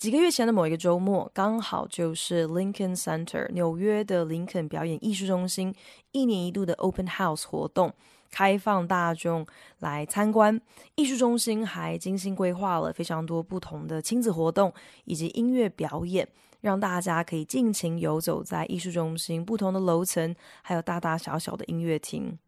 几个月前的某一个周末，刚好就是 Lincoln Center 纽约的林肯表演艺术中心一年一度的 Open House 活动，开放大众来参观。艺术中心还精心规划了非常多不同的亲子活动以及音乐表演，让大家可以尽情游走在艺术中心不同的楼层，还有大大小小的音乐厅。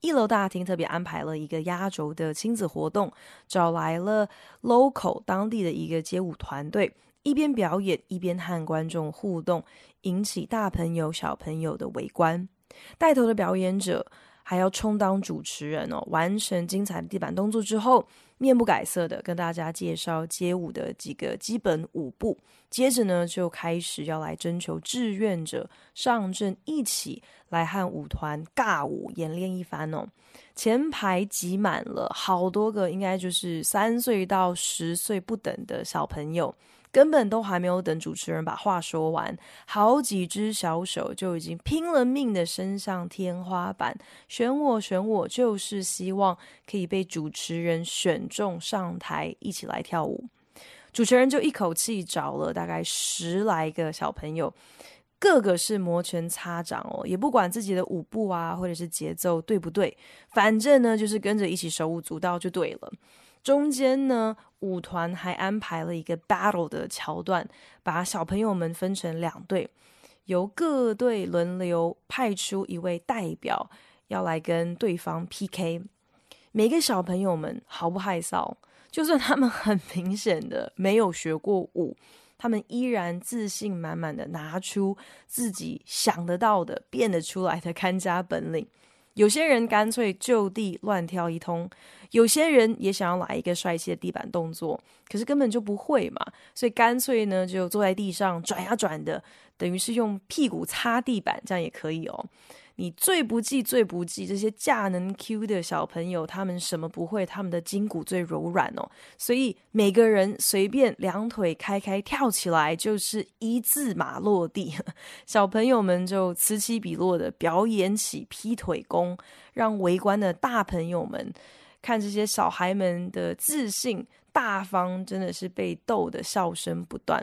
一楼大厅特别安排了一个压轴的亲子活动，找来了 local 当地的一个街舞团队，一边表演一边和观众互动，引起大朋友小朋友的围观。带头的表演者还要充当主持人哦，完成精彩的地板动作之后，面不改色的跟大家介绍街舞的几个基本舞步。接着呢，就开始要来征求志愿者上阵，一起来和舞团尬舞演练一番哦。前排挤满了好多个，应该就是三岁到十岁不等的小朋友，根本都还没有等主持人把话说完，好几只小手就已经拼了命的伸向天花板，选我选我，就是希望可以被主持人选中上台一起来跳舞。主持人就一口气找了大概十来个小朋友，个个是摩拳擦掌哦，也不管自己的舞步啊或者是节奏对不对，反正呢就是跟着一起手舞足蹈就对了。中间呢，舞团还安排了一个 battle 的桥段，把小朋友们分成两队，由各队轮流派出一位代表要来跟对方 PK。每个小朋友们毫不害臊。就算他们很明显的没有学过舞，他们依然自信满满的拿出自己想得到的、变得出来的看家本领。有些人干脆就地乱跳一通，有些人也想要来一个帅气的地板动作，可是根本就不会嘛，所以干脆呢就坐在地上转呀转的，等于是用屁股擦地板，这样也可以哦。你最不济、最不济这些架能 Q 的小朋友，他们什么不会？他们的筋骨最柔软哦，所以每个人随便两腿开开跳起来，就是一字马落地。小朋友们就此起彼落的表演起劈腿功，让围观的大朋友们看这些小孩们的自信大方，真的是被逗得笑声不断。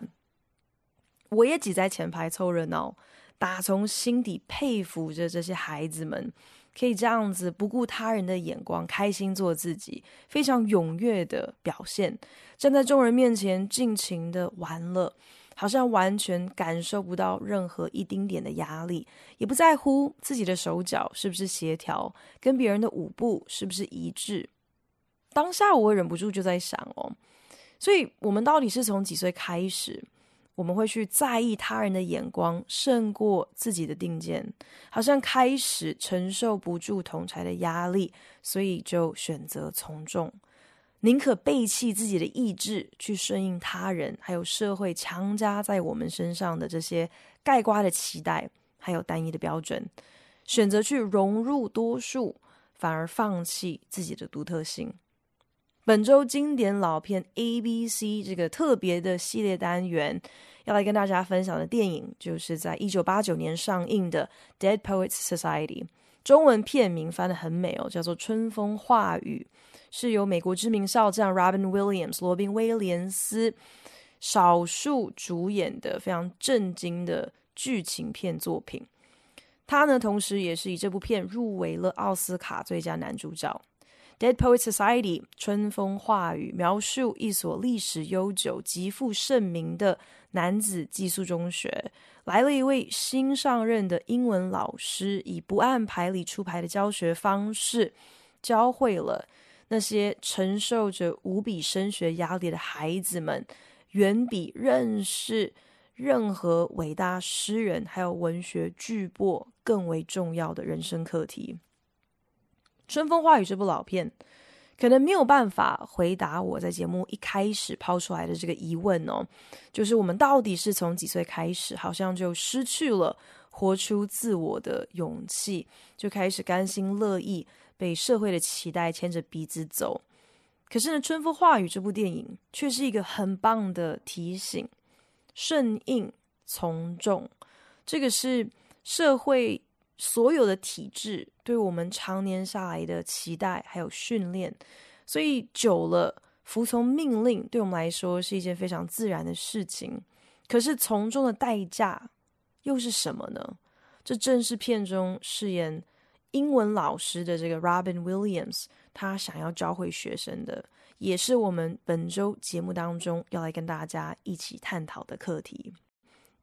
我也挤在前排凑热闹。打从心底佩服着这些孩子们，可以这样子不顾他人的眼光，开心做自己，非常踊跃的表现，站在众人面前尽情的玩乐，好像完全感受不到任何一丁点的压力，也不在乎自己的手脚是不是协调，跟别人的舞步是不是一致。当下我忍不住就在想哦，所以我们到底是从几岁开始？我们会去在意他人的眼光，胜过自己的定见，好像开始承受不住同侪的压力，所以就选择从众，宁可背弃自己的意志，去顺应他人，还有社会强加在我们身上的这些盖瓜的期待，还有单一的标准，选择去融入多数，反而放弃自己的独特性。本周经典老片 A B C 这个特别的系列单元，要来跟大家分享的电影，就是在一九八九年上映的《Dead Poets Society》，中文片名翻得很美哦，叫做《春风化雨》，是由美国知名少将 Robin Williams 罗宾威廉斯少数主演的非常震惊的剧情片作品。他呢，同时也是以这部片入围了奥斯卡最佳男主角。Dead Poet Society，春风化雨，描述一所历史悠久、极负盛名的男子寄宿中学，来了一位新上任的英文老师，以不按牌理出牌的教学方式，教会了那些承受着无比升学压力的孩子们，远比认识任何伟大诗人还有文学巨擘更为重要的人生课题。《春风化雨》这部老片，可能没有办法回答我在节目一开始抛出来的这个疑问哦，就是我们到底是从几岁开始，好像就失去了活出自我的勇气，就开始甘心乐意被社会的期待牵着鼻子走。可是呢，《春风化雨》这部电影却是一个很棒的提醒：顺应、从众，这个是社会。所有的体制对我们常年下来的期待还有训练，所以久了服从命令对我们来说是一件非常自然的事情。可是从中的代价又是什么呢？这正是片中饰演英文老师的这个 Robin Williams 他想要教会学生的，也是我们本周节目当中要来跟大家一起探讨的课题。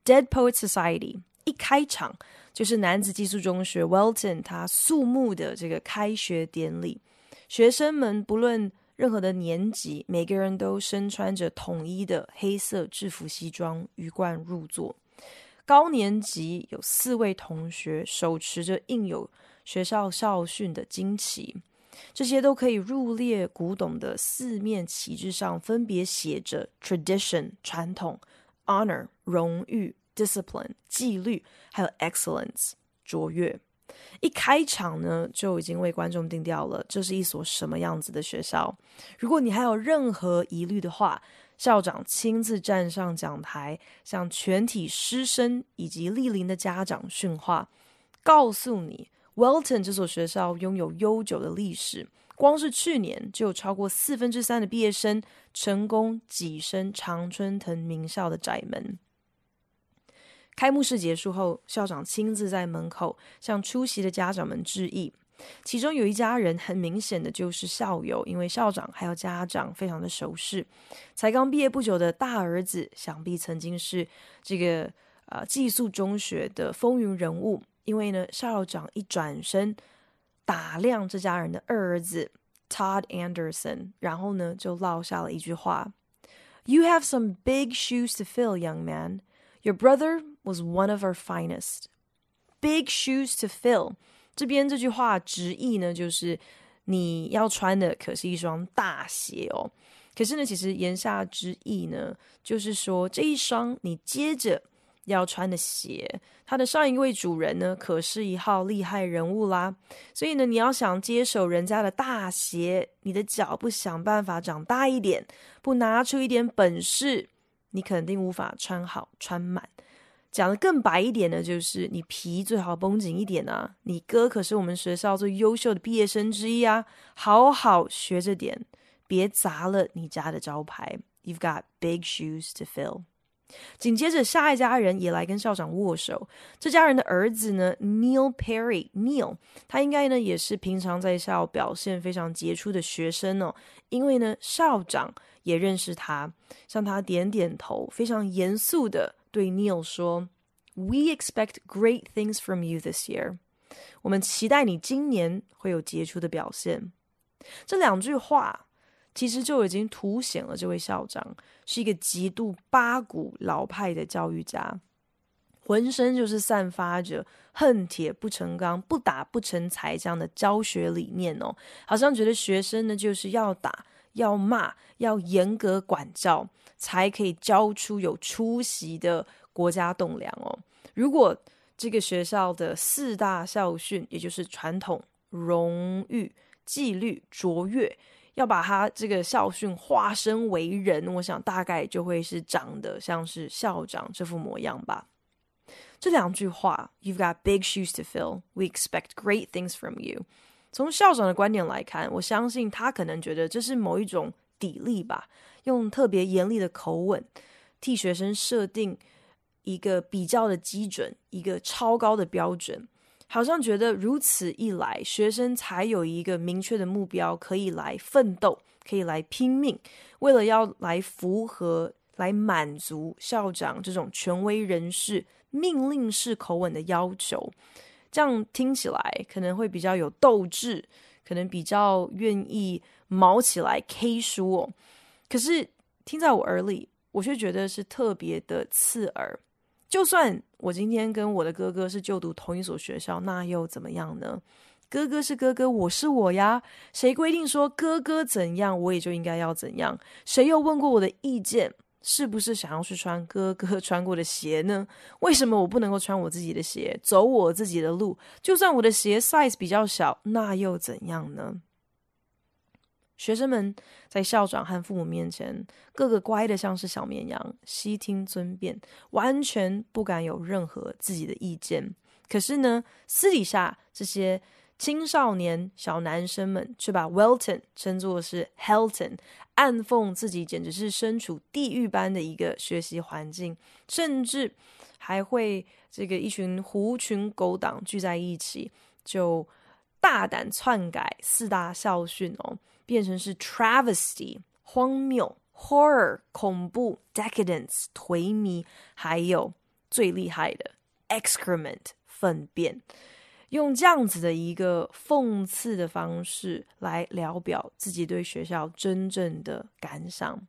Dead Poet Society。一开场就是男子寄宿中学 Welton 他肃穆的这个开学典礼，学生们不论任何的年级，每个人都身穿着统一的黑色制服西装，鱼贯入座。高年级有四位同学手持着印有学校校训的旌旗，这些都可以入列古董的四面旗帜上分别写着 tradition 传统，honor 荣誉。Discipline 纪律，还有 excellence 卓越，一开场呢就已经为观众定调了，这是一所什么样子的学校。如果你还有任何疑虑的话，校长亲自站上讲台，向全体师生以及莅临的家长训话，告诉你，Welton 这所学校拥有悠久的历史，光是去年就有超过四分之三的毕业生成功跻身常春藤名校的窄门。开幕式结束后，校长亲自在门口向出席的家长们致意。其中有一家人，很明显的就是校友，因为校长还有家长非常的熟识。才刚毕业不久的大儿子，想必曾经是这个呃寄宿中学的风云人物。因为呢，校长一转身打量这家人的二儿子 Todd Anderson，然后呢就落下了一句话：“You have some big shoes to fill, young man. Your brother。” Was one of our finest, big shoes to fill。这边这句话直译呢，就是你要穿的可是一双大鞋哦。可是呢，其实言下之意呢，就是说这一双你接着要穿的鞋，它的上一位主人呢，可是一号厉害人物啦。所以呢，你要想接手人家的大鞋，你的脚不想办法长大一点，不拿出一点本事，你肯定无法穿好穿满。讲得更白一点呢，就是你皮最好绷紧一点啊！你哥可是我们学校最优秀的毕业生之一啊，好好学着点，别砸了你家的招牌。You've got big shoes to fill。紧接着，下一家人也来跟校长握手。这家人的儿子呢，Neil Perry，Neil，他应该呢也是平常在校表现非常杰出的学生哦，因为呢校长也认识他，向他点点头，非常严肃的。对 Neil 说：“We expect great things from you this year。我们期待你今年会有杰出的表现。”这两句话其实就已经凸显了这位校长是一个极度八股老派的教育家，浑身就是散发着恨铁不成钢、不打不成才这样的教学理念哦，好像觉得学生呢就是要打。要骂，要严格管教，才可以教出有出息的国家栋梁哦。如果这个学校的四大校训，也就是传统、荣誉、纪律、卓越，要把它这个校训化身为人，我想大概就会是长得像是校长这副模样吧。这两句话，You've got big shoes to fill. We expect great things from you. 从校长的观点来看，我相信他可能觉得这是某一种砥砺吧，用特别严厉的口吻替学生设定一个比较的基准，一个超高的标准，好像觉得如此一来，学生才有一个明确的目标可以来奋斗，可以来拼命，为了要来符合、来满足校长这种权威人士命令式口吻的要求。这样听起来可能会比较有斗志，可能比较愿意毛起来 K 书。可是听在我耳里，我却觉得是特别的刺耳。就算我今天跟我的哥哥是就读同一所学校，那又怎么样呢？哥哥是哥哥，我是我呀。谁规定说哥哥怎样，我也就应该要怎样？谁又问过我的意见？是不是想要去穿哥哥 穿过的鞋呢？为什么我不能够穿我自己的鞋，走我自己的路？就算我的鞋 size 比较小，那又怎样呢？学生们在校长和父母面前，个个乖的像是小绵羊，悉听尊便，完全不敢有任何自己的意见。可是呢，私底下这些。青少年小男生们却把 Welton 称作是 Helton，暗讽自己简直是身处地狱般的一个学习环境，甚至还会这个一群狐群狗党聚在一起，就大胆篡改四大校训哦，变成是 Travesty 荒谬、Horror 恐怖、Decadence 颓靡，还有最厉害的 Excrement 粪便。用这样子的一个讽刺的方式来聊表自己对学校真正的感想，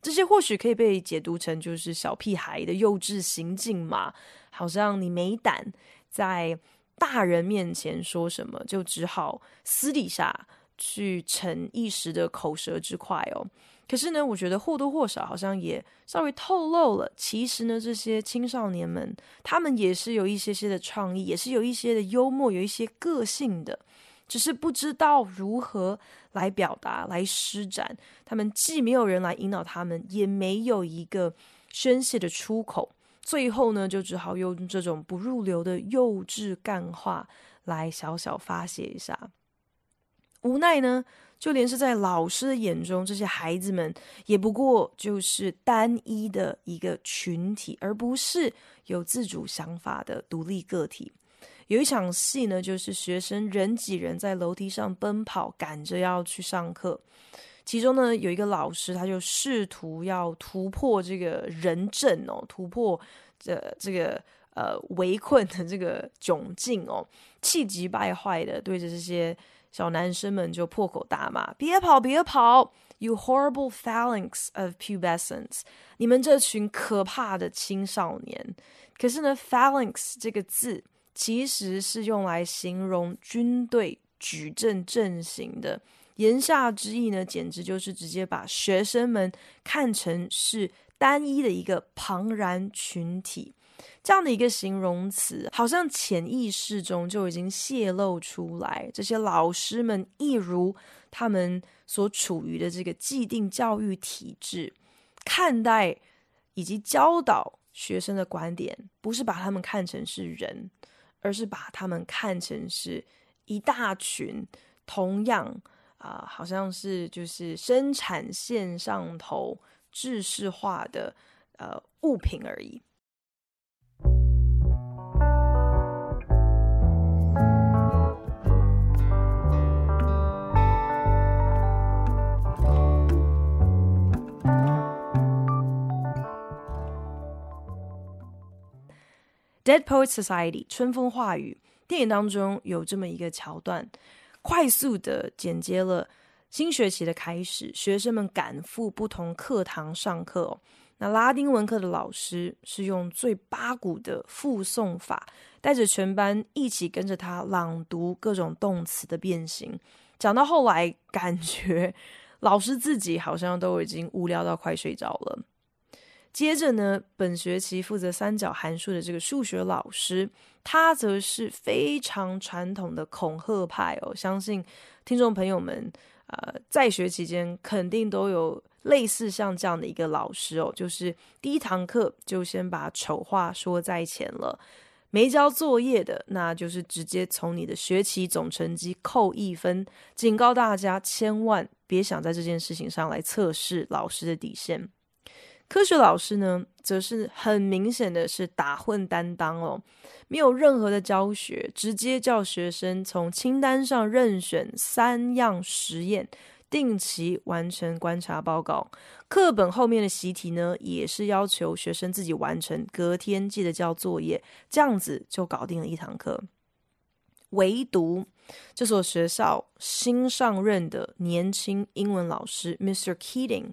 这些或许可以被解读成就是小屁孩的幼稚行径嘛，好像你没胆在大人面前说什么，就只好私底下去逞一时的口舌之快哦。可是呢，我觉得或多或少好像也稍微透露了，其实呢，这些青少年们他们也是有一些些的创意，也是有一些的幽默，有一些个性的，只是不知道如何来表达、来施展。他们既没有人来引导他们，也没有一个宣泄的出口，最后呢，就只好用这种不入流的幼稚干话来小小发泄一下。无奈呢。就连是在老师的眼中，这些孩子们也不过就是单一的一个群体，而不是有自主想法的独立个体。有一场戏呢，就是学生人挤人在楼梯上奔跑，赶着要去上课。其中呢，有一个老师，他就试图要突破这个人阵哦，突破这这个呃围困的这个窘境哦，气急败坏的对着这些。小男生们就破口大骂：“别跑，别跑！You horrible phalanx of pubescents！你们这群可怕的青少年。”可是呢，phalanx 这个字其实是用来形容军队举阵阵型的。言下之意呢，简直就是直接把学生们看成是单一的一个庞然群体。这样的一个形容词，好像潜意识中就已经泄露出来。这些老师们，一如他们所处于的这个既定教育体制，看待以及教导学生的观点，不是把他们看成是人，而是把他们看成是一大群同样啊、好像是就是生产线上头制式化的呃物品而已。Dead Poets Society 春风化雨电影当中有这么一个桥段，快速的剪接了新学期的开始，学生们赶赴不同课堂上课哦。那拉丁文课的老师是用最八股的复诵法，带着全班一起跟着他朗读各种动词的变形。讲到后来，感觉老师自己好像都已经无聊到快睡着了。接着呢，本学期负责三角函数的这个数学老师，他则是非常传统的恐吓派哦。相信听众朋友们，呃，在学期间肯定都有类似像这样的一个老师哦，就是第一堂课就先把丑话说在前了，没交作业的，那就是直接从你的学期总成绩扣一分，警告大家千万别想在这件事情上来测试老师的底线。科学老师呢，则是很明显的是打混担当哦，没有任何的教学，直接叫学生从清单上任选三样实验，定期完成观察报告。课本后面的习题呢，也是要求学生自己完成，隔天记得交作业，这样子就搞定了一堂课。唯独这所学校新上任的年轻英文老师 Mr. Keating。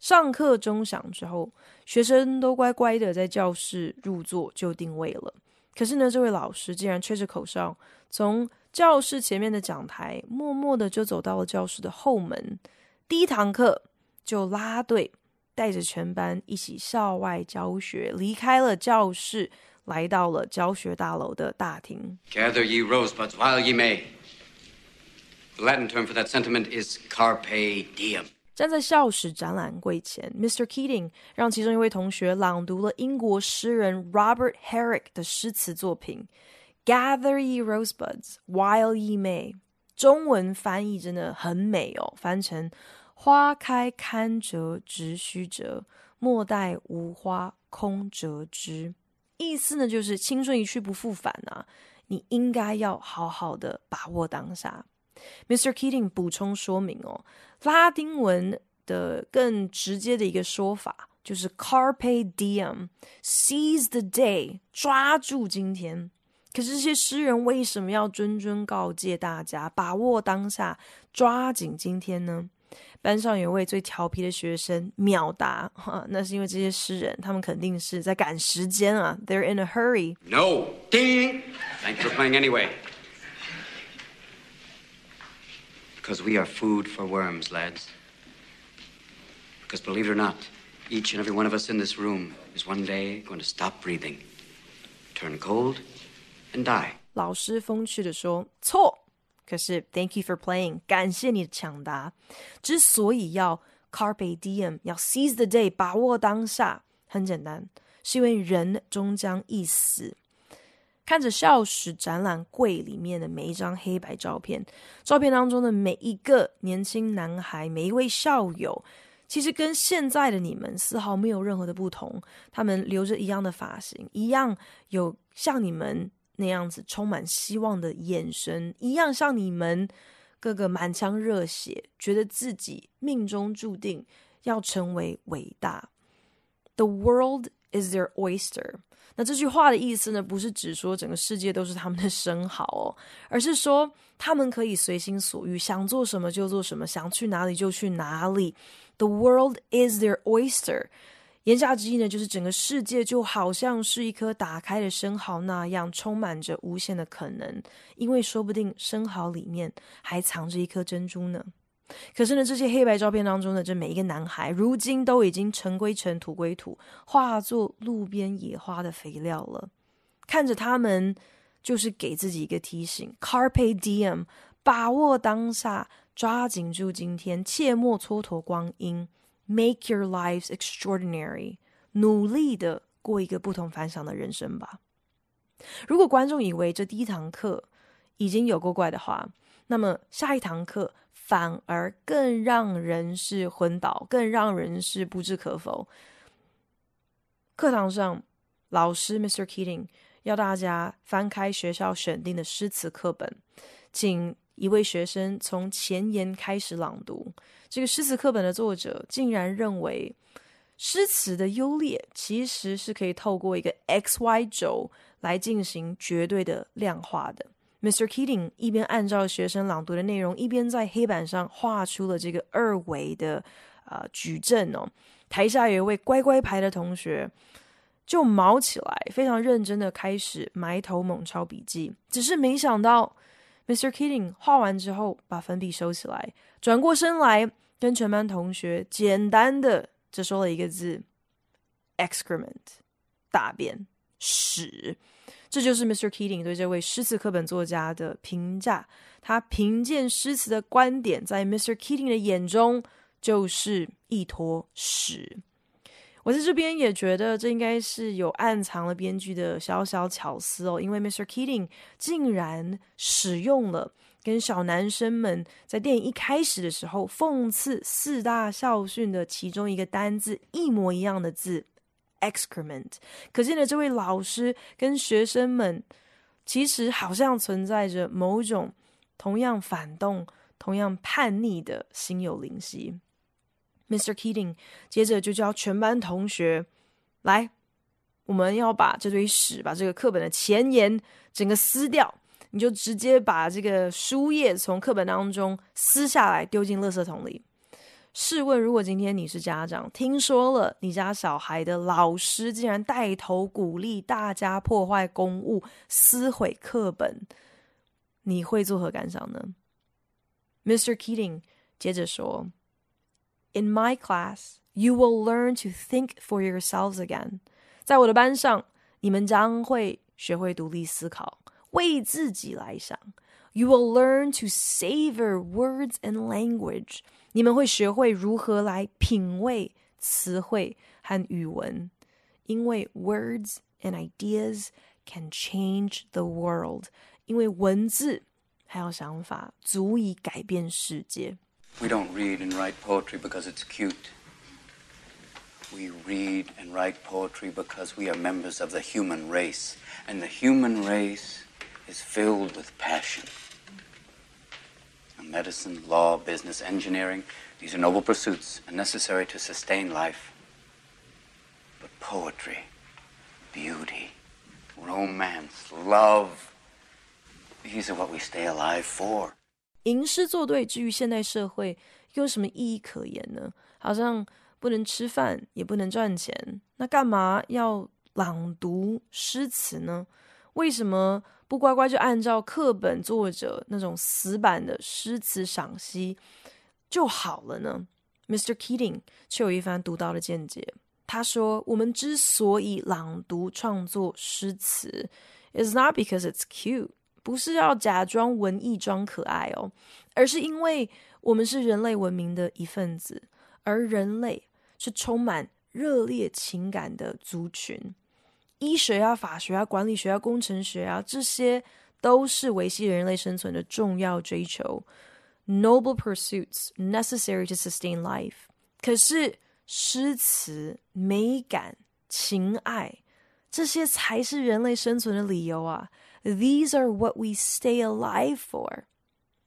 上课钟响之后，学生都乖乖的在教室入座就定位了。可是呢，这位老师竟然吹着口哨，从教室前面的讲台，默默的就走到了教室的后门。第一堂课就拉队，带着全班一起校外教学，离开了教室，来到了教学大楼的大厅。Gather ye rosebuds while ye may. The Latin term for that sentiment is carpe diem. 站在校史展览柜前，Mr. Keating 让其中一位同学朗读了英国诗人 Robert Herrick 的诗词作品。Gather ye rosebuds while ye may，中文翻译真的很美哦，翻成花开堪折直须折，莫待无花空折枝。意思呢就是青春一去不复返啊，你应该要好好的把握当下。Mr. Keating 补充说明哦，拉丁文的更直接的一个说法就是 Carpe diem，seize the day，抓住今天。可是这些诗人为什么要谆谆告诫大家把握当下，抓紧今天呢？班上有位最调皮的学生秒答，哈，那是因为这些诗人他们肯定是在赶时间啊，They're in a hurry. No, ding! Thanks for playing anyway. Because we are food for worms, lads. Because believe it or not, each and every one of us in this room is one day going to stop breathing, turn cold. And die. 老师风趣地说：“错，可是 Thank you for playing，感谢你的抢答。之所以要 Carpe diem，要 seize the day，把握当下，很简单，是因为人终将一死。 ”看着校史展览柜里面的每一张黑白照片，照片当中的每一个年轻男孩，每一位校友，其实跟现在的你们丝毫没有任何的不同。他们留着一样的发型，一样有像你们。”那样子充满希望的眼神，一样像你们个个满腔热血，觉得自己命中注定要成为伟大。The world is their oyster。那这句话的意思呢，不是指说整个世界都是他们的生蚝哦，而是说他们可以随心所欲，想做什么就做什么，想去哪里就去哪里。The world is their oyster。言下之意呢，就是整个世界就好像是一颗打开的生蚝那样，充满着无限的可能。因为说不定生蚝里面还藏着一颗珍珠呢。可是呢，这些黑白照片当中的这每一个男孩，如今都已经尘归尘，土归土，化作路边野花的肥料了。看着他们，就是给自己一个提醒：Carpe diem，把握当下，抓紧住今天，切莫蹉跎光阴。Make your lives extraordinary，努力的过一个不同凡响的人生吧。如果观众以为这第一堂课已经有够怪的话，那么下一堂课反而更让人是昏倒，更让人是不置可否。课堂上，老师 Mr. Keating 要大家翻开学校选定的诗词课本，请一位学生从前言开始朗读。这个诗词课本的作者竟然认为，诗词的优劣其实是可以透过一个 X Y 轴来进行绝对的量化的。Mr. Keating 一边按照学生朗读的内容，一边在黑板上画出了这个二维的呃矩阵哦。台下有一位乖乖牌的同学就毛起来，非常认真的开始埋头猛抄笔记，只是没想到。Mr. Keating 画完之后，把粉笔收起来，转过身来，跟全班同学简单的只说了一个字：excrement，大便，屎。这就是 Mr. Keating 对这位诗词课本作家的评价。他评鉴诗词的观点，在 Mr. Keating 的眼中，就是一坨屎。我在这边也觉得这应该是有暗藏了编剧的小小巧思哦，因为 Mr. Keating 竟然使用了跟小男生们在电影一开始的时候讽刺四大校训的其中一个单字一模一样的字 excrement，可见的这位老师跟学生们其实好像存在着某种同样反动、同样叛逆的心有灵犀。Mr. Keating 接着就叫全班同学来，我们要把这堆屎，把这个课本的前言整个撕掉。你就直接把这个书页从课本当中撕下来，丢进垃圾桶里。试问，如果今天你是家长，听说了你家小孩的老师竟然带头鼓励大家破坏公物、撕毁课本，你会作何感想呢？Mr. Keating 接着说：“In my class, you will learn to think for yourselves again。”在我的班上，你们将会学会独立思考，为自己来想。You will learn to savor words and language。你们会学会如何来品味词汇和语文，因为 words and ideas can change the world。因为文字还有想法足以改变世界。We don't read and write poetry because it's cute. We read and write poetry because we are members of the human race, and the human race is filled with passion. Medicine, law, business, engineering, these are noble pursuits and necessary to sustain life. But poetry, beauty, romance, love, these are what we stay alive for. 吟诗作对，至于现代社会，又有什么意义可言呢？好像不能吃饭，也不能赚钱，那干嘛要朗读诗词呢？ 为什么？不乖乖就按照课本作者那种死板的诗词赏析就好了呢？Mr. Keating 却有一番独到的见解。他说：“我们之所以朗读创作诗词，is not because it's cute，不是要假装文艺装可爱哦，而是因为我们是人类文明的一份子，而人类是充满热烈情感的族群。”医学啊、法学啊、管理学啊、工程学啊，这些都是维系人类生存的重要追求，noble pursuits necessary to sustain life。可是诗词、美感、情爱，这些才是人类生存的理由啊！These are what we stay alive for。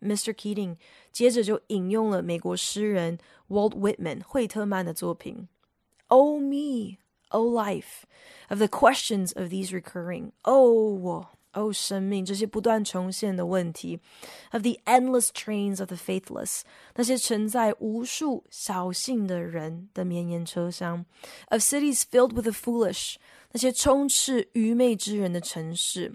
Mr. Keating 接着就引用了美国诗人 Walt Whitman 惠特曼的作品，Oh me。O life of the questions of these recurring, oh, oh 生命这些不断重现的问题，of the endless trains of the faithless 那些承载无数小幸的人的绵延车厢，of cities filled with the foolish 那些充斥愚昧之人的城市，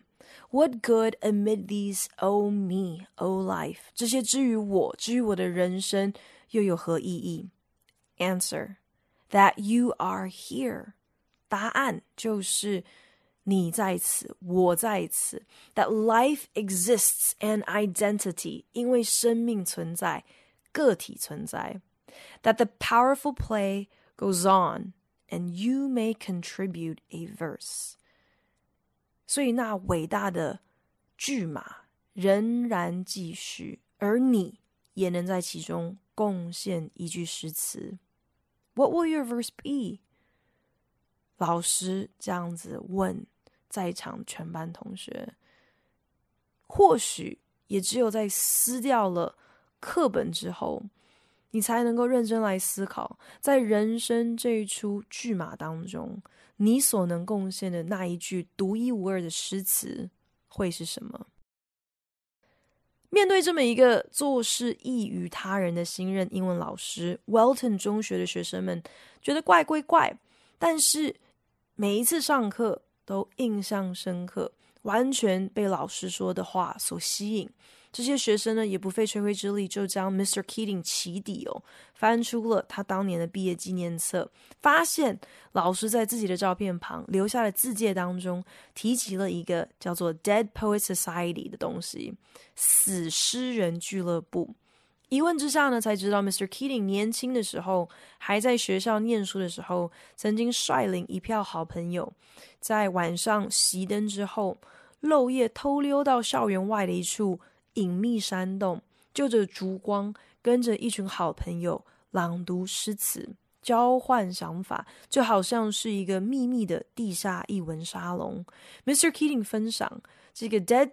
What good amid these, oh me, oh life 这些之于我，之于我的人生又有何意义？Answer that you are here. 答案就是你在此，我在此。That life exists and identity，因为生命存在，个体存在。That the powerful play goes on and you may contribute a verse。所以那伟大的剧码仍然继续，而你也能在其中贡献一句诗词。What will your verse be？ 老师这样子问在场全班同学，或许也只有在撕掉了课本之后，你才能够认真来思考，在人生这一出剧码当中，你所能贡献的那一句独一无二的诗词会是什么？面对这么一个做事异于他人的新任英文老师，Welton 中学的学生们觉得怪归怪，但是。每一次上课都印象深刻，完全被老师说的话所吸引。这些学生呢，也不费吹灰之力，就将 Mr. Keating 起底哦，翻出了他当年的毕业纪念册，发现老师在自己的照片旁留下的字介当中，提及了一个叫做 Dead Poet Society 的东西，死诗人俱乐部。一问之下呢，才知道 Mr. Keating 年轻的时候，还在学校念书的时候，曾经率领一票好朋友，在晚上熄灯之后，漏夜偷溜到校园外的一处隐秘山洞，就着烛光，跟着一群好朋友朗读诗词，交换想法，就好像是一个秘密的地下译文沙龙。Mr. Keating 分享。这个 Dead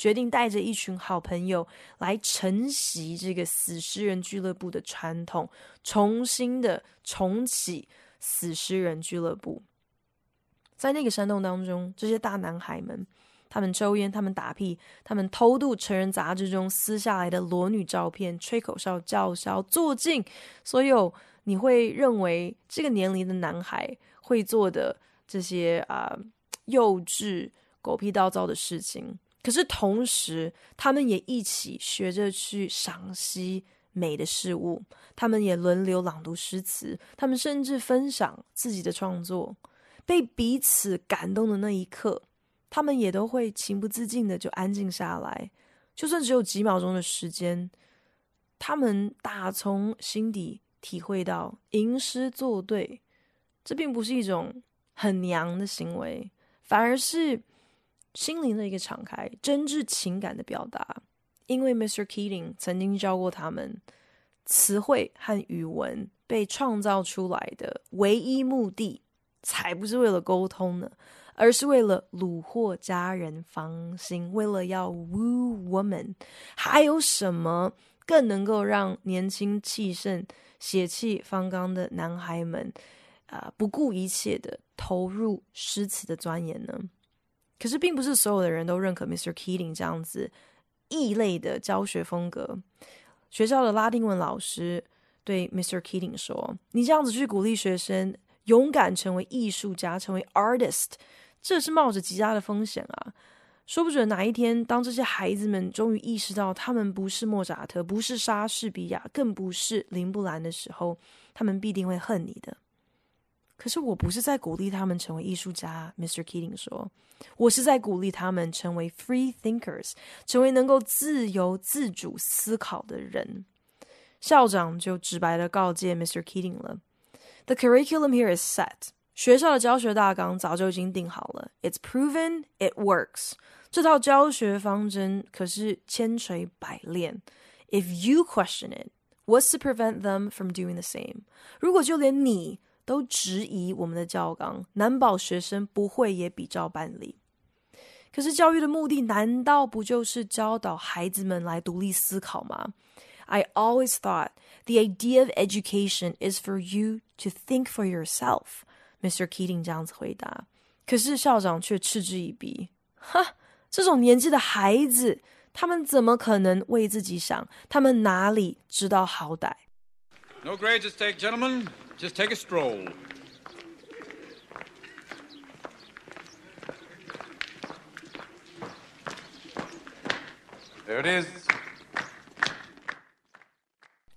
决定带着一群好朋友来承袭这个死尸人俱乐部的传统，重新的重启死尸人俱乐部。在那个山洞当中，这些大男孩们，他们抽烟，他们打屁，他们偷渡成人杂志中撕下来的裸女照片，吹口哨叫嚣，做尽所有你会认为这个年龄的男孩会做的这些啊、幼稚、狗屁倒灶的事情。可是同时，他们也一起学着去赏析美的事物，他们也轮流朗读诗词，他们甚至分享自己的创作。被彼此感动的那一刻，他们也都会情不自禁的就安静下来，就算只有几秒钟的时间，他们打从心底体会到吟诗作对，这并不是一种很娘的行为，反而是心灵的一个敞开、真挚情感的表达。因为 Mr. Keating 曾经教过他们，词汇和语文被创造出来的唯一目的。才不是为了沟通呢，而是为了虏获家人芳心，为了要 woo woman。还有什么更能够让年轻气盛、血气方刚的男孩们啊、呃、不顾一切的投入诗词的钻研呢？可是，并不是所有的人都认可 Mr. Keating 这样子异类的教学风格。学校的拉丁文老师对 Mr. Keating 说：“你这样子去鼓励学生。”勇敢成为艺术家，成为 artist，这是冒着极大的风险啊！说不准哪一天，当这些孩子们终于意识到他们不是莫扎特，不是莎士比亚，更不是林布兰的时候，他们必定会恨你的。可是我不是在鼓励他们成为艺术家，Mr. Keating 说，我是在鼓励他们成为 free thinkers，成为能够自由自主思考的人。校长就直白地告诫 Mr. Keating 了。The curriculum here is set. 学校的教学大纲早就已经定好了。It's proven it works. 这套教学方针可是千锤百炼。If you question it, what's to prevent them from doing the same? 如果就连你 都质疑我们的教纲，难保学生不会也比照办理。可是教育的目的难道不就是教导孩子们来独立思考吗？I always thought the idea of education is for you to think for yourself. Mr. Keating 这样子回答，可是校长却嗤之以鼻。哈，这种年纪的孩子，他们怎么可能为自己想？他们哪里知道好歹 ？No grades at stake, gentlemen. Just take a stroll. There it is.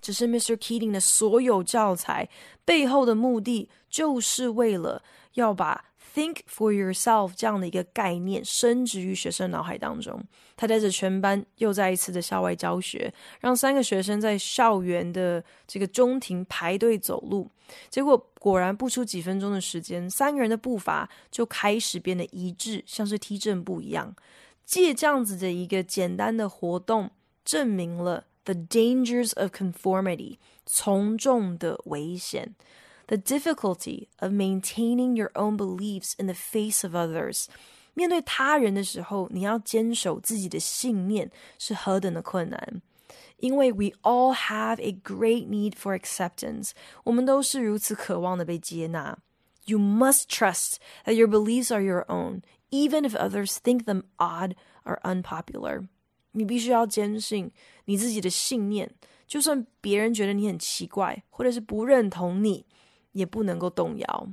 只是 Mr. Keating 的所有教材背后的目的，就是为了要把 “think for yourself” 这样的一个概念深植于学生脑海当中。他带着全班又再一次的校外教学，让三个学生在校园的这个中庭排队走路。结果果然不出几分钟的时间，三个人的步伐就开始变得一致，像是踢正步一样。借这样子的一个简单的活动，证明了。The dangers of conformity，从众的危险 ；the difficulty of maintaining your own beliefs in the face of others，面对他人的时候，你要坚守自己的信念是何等的困难。因为 we all have a great need for acceptance，我们都是如此渴望的被接纳。You must trust that your beliefs are your own, even if others think them odd or unpopular. 你必须要坚信你自己的信念，就算别人觉得你很奇怪，或者是不认同你， 也不能够动摇。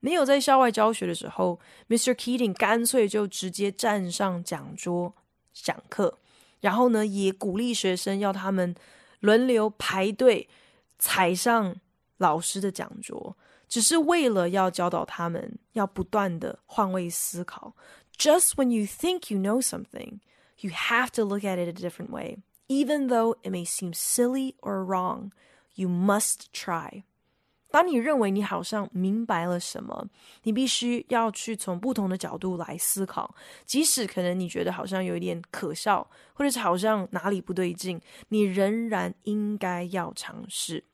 没有在校外教学的时候，Mr. Keating 干脆就直接站上讲桌讲课，然后呢，也鼓励学生要他们轮流排队踩上老师的讲桌，只是为了要教导他们要不断的换位思考。Just when you think you know something. You have to look at it a different way. Even though it may seem silly or wrong, you must try. 当你认为你好像明白了什么，你必须要去从不同的角度来思考。即使可能你觉得好像有一点可笑，或者是好像哪里不对劲，你仍然应该要尝试。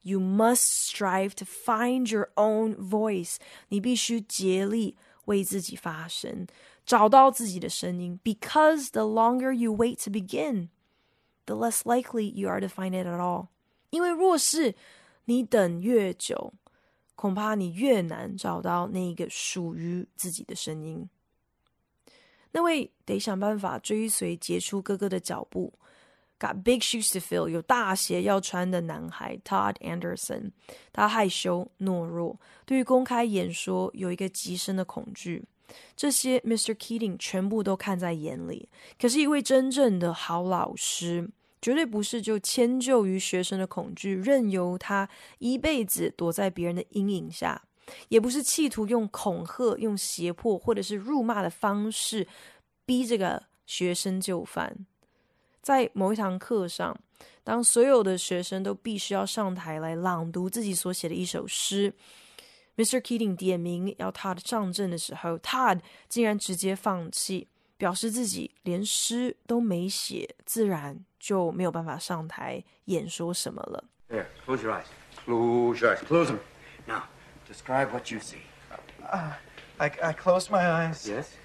You must strive to find your own voice. 你必须竭力 为自己发声，找到自己的声音。Because the longer you wait to begin, the less likely you are to find it at all。因为若是 你等越久，恐怕你越难找到那一个属于自己的声音。那位得想办法追随杰出哥哥的脚步，Got big shoes to fill，有大鞋要穿的男孩 Todd Anderson，他害羞懦弱，对于公开演说有一个极深的恐惧。这些 Mr. Keating 全部都看在眼里。可是，一位真正的好老师，绝对不是就迁就于学生的恐惧，任由他一辈子躲在别人的阴影下。也不是企图用恐吓、用胁迫或者是辱骂的方式逼这个学生就范。在某一堂课上，当所有的学生都必须要上台来朗读自己所写的一首诗，Mr. Keating 点名要 Todd 上阵的时候，Todd 竟然直接放弃，表示自己连诗都没写，自然就没有办法上台演说什么了。There, close your eyes. Close your eyes. Close them. Now. Describe what you see. Uh, I, I close my eyes. Yes?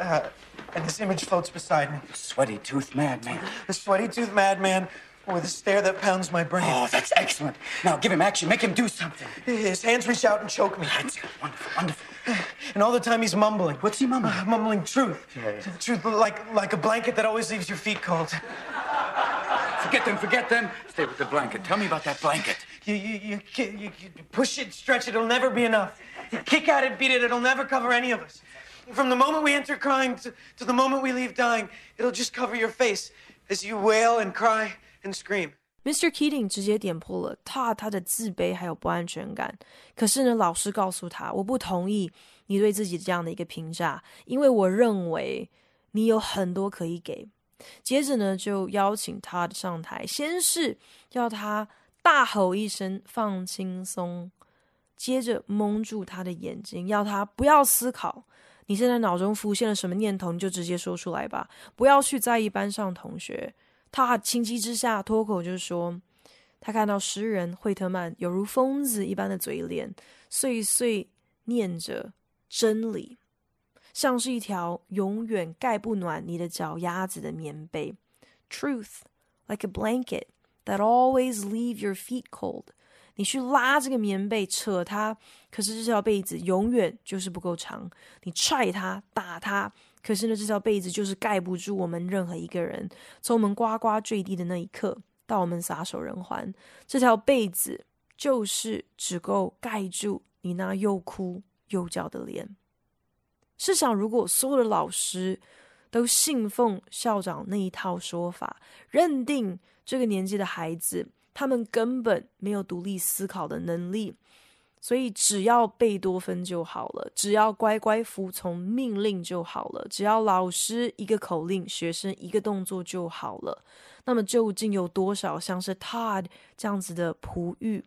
Uh, and this image floats beside me. The sweaty-toothed madman. The sweaty-toothed madman with a stare that pounds my brain. Oh, that's excellent. Now give him action. Make him do something. His hands reach out and choke me. That's good. Wonderful, wonderful. And all the time he's mumbling. What's he mumbling? Uh, mumbling truth. Yeah, yeah. Truth like, like a blanket that always leaves your feet cold. Forget them, forget them. Stay with the blanket. Tell me about that blanket. You, you, you, you, you push it, stretch it, it'll never be enough. You kick at it, beat it, it'll never cover any of us. From the moment we enter crying to, to the moment we leave dying, it'll just cover your face as you wail and cry and scream. Mr. Keating 直接点破了他他的自卑还有不安全感。可是呢，老师告诉他，我不同意你对自己这样的一个评价，因为我认为你有很多可以给。接着呢，就邀请 Todd 上台，先是要他大吼一声“放轻松”，接着蒙住他的眼睛，要他不要思考。你现在脑中浮现了什么念头，你就直接说出来吧，不要去在意班上同学。他情急之下脱口就说：“他看到诗人惠特曼有如疯子一般的嘴脸，碎碎念着真理。”像是一条永远盖不暖你的脚丫子的棉被，Truth like a blanket that always leave your feet cold。你去拉这个棉被，扯它，可是这条被子永远就是不够长。你踹它，打它，可是呢，这条被子就是盖不住我们任何一个人。从我们呱呱坠地的那一刻，到我们撒手人寰，这条被子就是只够盖住你那又哭又叫的脸。试想，如果所有的老师都信奉校长那一套说法，认定这个年纪的孩子他们根本没有独立思考的能力，所以只要贝多芬就好了，只要乖乖服从命令就好了，只要老师一个口令，学生一个动作就好了，那么究竟有多少像是 Todd 这样子的璞玉，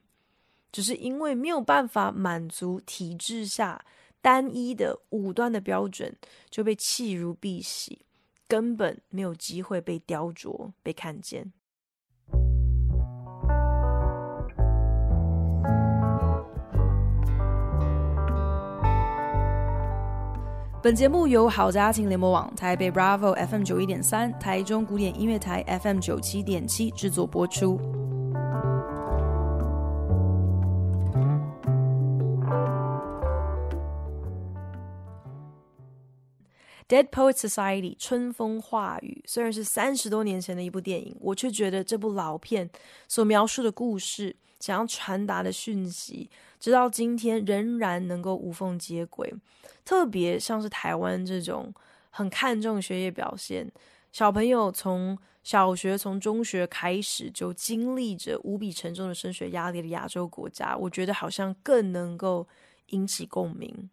只是因为没有办法满足体制下单一的武断的标准就被弃如敝屣，根本没有机会被雕琢、被看见。本节目由好家庭联播网、台北 Bravo FM 九一点三、台中古典音乐台 FM 九七点七制作播出。Dead Poets Society 春风化雨，虽然是三十多年前的一部电影，我却觉得这部老片所描述的故事，想要传达的讯息，直到今天仍然能够无缝接轨。特别像是台湾这种很看重学业表现，小朋友从小学、从中学开始就经历着无比沉重的升学压力的亚洲国家，我觉得好像更能够引起共鸣。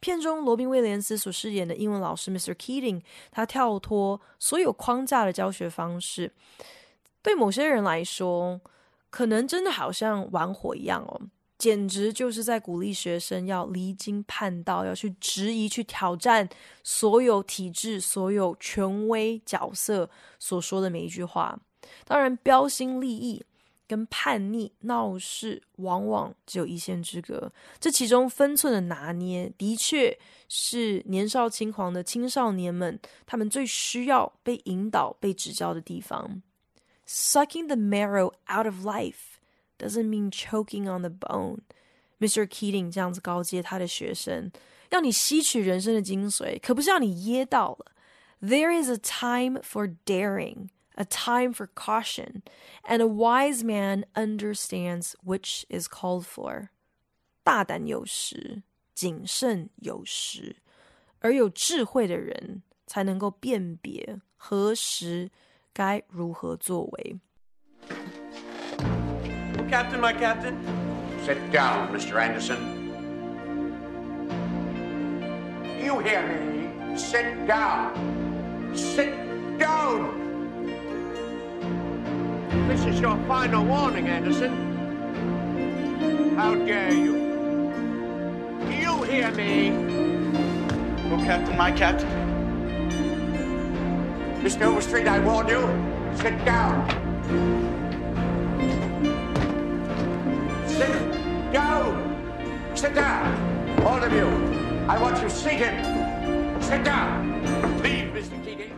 片中罗宾威廉斯所饰演的英文老师 Mr. Keating，他跳脱所有框架的教学方式，对某些人来说，可能真的好像玩火一样哦，简直就是在鼓励学生要离经叛道，要去质疑、去挑战所有体制、所有权威角色所说的每一句话。当然，标新立异。跟叛逆、闹事，往往只有一线之隔。这其中分寸的拿捏，的确是年少轻狂的青少年们，他们最需要被引导、被指教的地方。Sucking the marrow out of life doesn't mean choking on the bone. Mr. Keating 这样子告诫他的学生，要你吸取人生的精髓，可不是要你噎到了。There is a time for daring, a time for caution, and a wise man understands which is called for. 大胆有时，谨慎有时，而有智慧的人才能够辨别何时 该如何作为。Captain, my captain. Sit down, Mr. Anderson. You hear me? Sit down. Sit down! This is your final warning, Anderson. How dare you? Do you hear me? Oh, Captain, my captain. Mr. Overstreet, I warn you. Sit down. Sit down. Sit down. All of you. I want you seated. Sit down. Leave, Mr. Keating.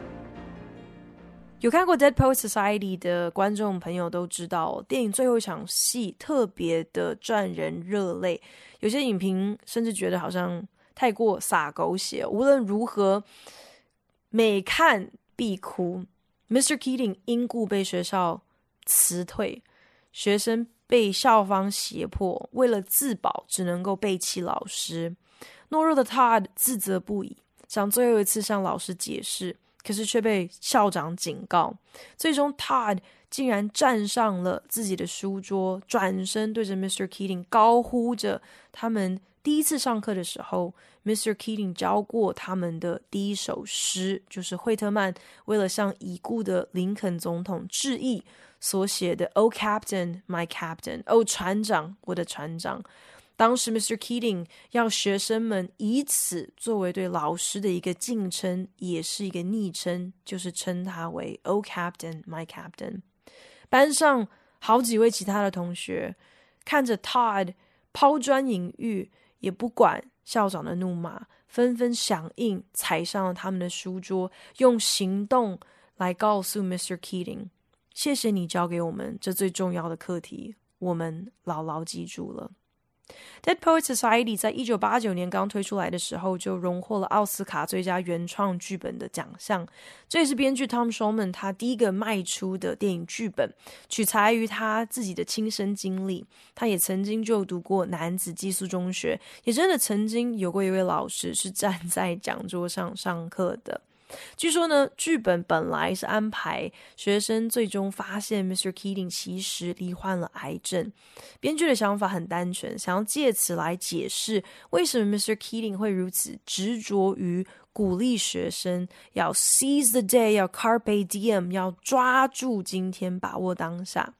有看过《Dead Poets Society》的观众朋友都知道，电影最后一场戏特别的赚人热泪。有些影评甚至觉得好像太过洒狗血。无论如何，每看 必哭。Mr. Keating 因故被学校辞退，学生被校方胁迫，为了自保，只能够背弃老师。懦弱的 Todd 自责不已，想最后一次向老师解释。可是却被校长警告，最终 Todd 竟然站上了自己的书桌，转身对着 Mr. Keating 高呼着他们第一次上课的时候，Mr. Keating 教过他们的第一首诗，就是惠特曼为了向已故的林肯总统致意所写的 “Oh Captain, my Captain”，哦，船长，我的船长。当时，Mr. Keating 要学生们以此作为对老师的一个敬称，也是一个昵称，就是称他为 “Oh Captain, my Captain”。班上好几位其他的同学看着 Todd 抛砖引玉，也不管校长的怒骂，纷纷响应，踩上了他们的书桌，用行动来告诉 Mr. Keating：“ 谢谢你教给我们这最重要的课题，我们牢牢记住了。” Dead Poets Society 在一九八九年刚推出来的时候，就荣获了奥斯卡最佳原创剧本的奖项。这也是编剧 Tom Shulman 他第一个卖出的电影剧本，取材于他自己的亲身经历。他也曾经就读过男子寄宿中学，也真的曾经有过一位老师是站在讲桌上上课的。据说呢，剧本本来是安排学生最终发现 Mr. Keating 其实罹患了癌症。编剧的想法很单纯，想要借此来解释为什么 Mr. Keating 会如此执着于鼓励学生要 seize the day，要 carpe diem，要抓住今天，把握当下。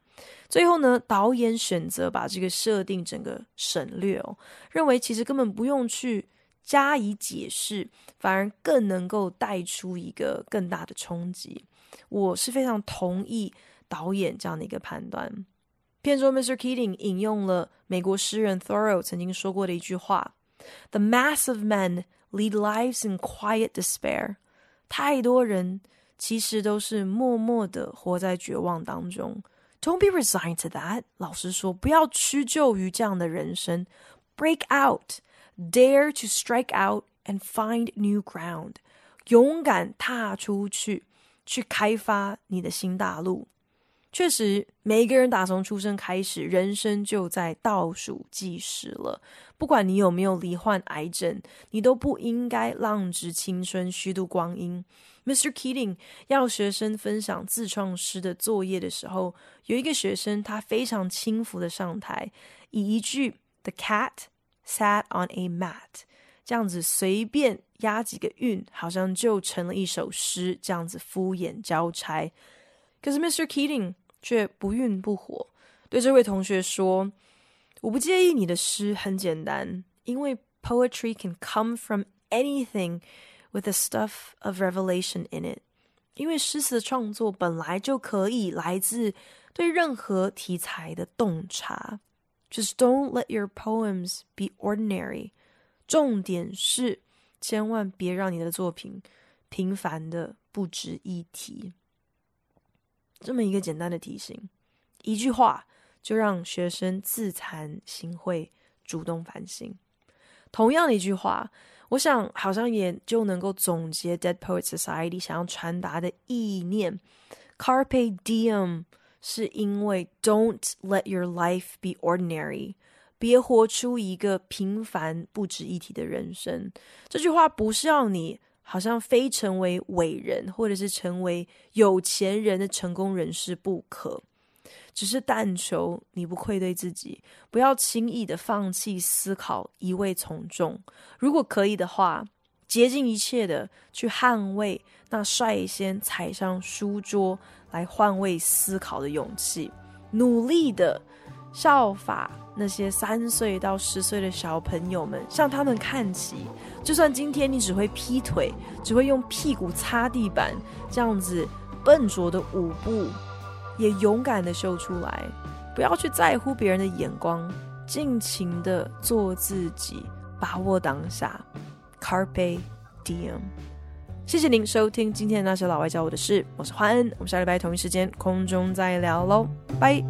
最后呢，导演选择把这个设定整个省略哦，认为其实根本不用去。加以解释，反而更能够带出一个更大的冲击。我是非常同意导演这样的一个判断。片中，Mr. Keating 引用了美国诗人 Thoreau 曾经说过的一句话：“The mass of men lead lives in quiet despair。”太多人其实都是默默的活在绝望当中。Don't be resigned to that。老实说，不要屈就于这样的人生。Break out。Dare to strike out and find new ground，勇敢踏出去，去开发你的新大陆。确实，每一个人打从出生开始，人生就在倒数计时了。不管你有没有罹患癌症，你都不应该浪掷青春，虚度光阴。Mr. Keating 要学生分享自创诗的作业的时候，有一个学生他非常轻浮的上台，以一句 “The cat”。Sat on a mat，这样子随便押几个韵，好像就成了一首诗。这样子敷衍交差，可是 Mr. Keating 却不愠不火，对这位同学说：“我不介意你的诗很简单，因为 poetry can come from anything with the stuff of revelation in it。因为诗词的创作本来就可以来自对任何题材的洞察。Just don't let your poems be ordinary。重点是，千万别让你的作品平凡的不值一提。这么一个简单的提醒，一句话就让学生自惭形秽，主动反省。同样的一句话，我想好像也就能够总结 Dead Poets Society 想要传达的意念。Carpe diem 是因为 Don't let your life be ordinary，别活出一个平凡不值一提的人生。这句话不是要你好像非成为伟人，或者是成为有钱人的成功人士不可。只是但求你不愧对自己，不要轻易的放弃思考，一味从众。如果可以的话，竭尽一切的去捍卫那率先踩上书桌来换位思考的勇气，努力的效法那些三岁到十岁的小朋友们，向他们看齐。就算今天你只会劈腿，只会用屁股擦地板，这样子笨拙的舞步。也勇敢的秀出来，不要去在乎别人的眼光，尽情的做自己，把握当下，Carpe Diem。谢谢您收听今天的那些老外教我的事，我是欢恩，我们下礼拜同一时间空中再聊喽，拜。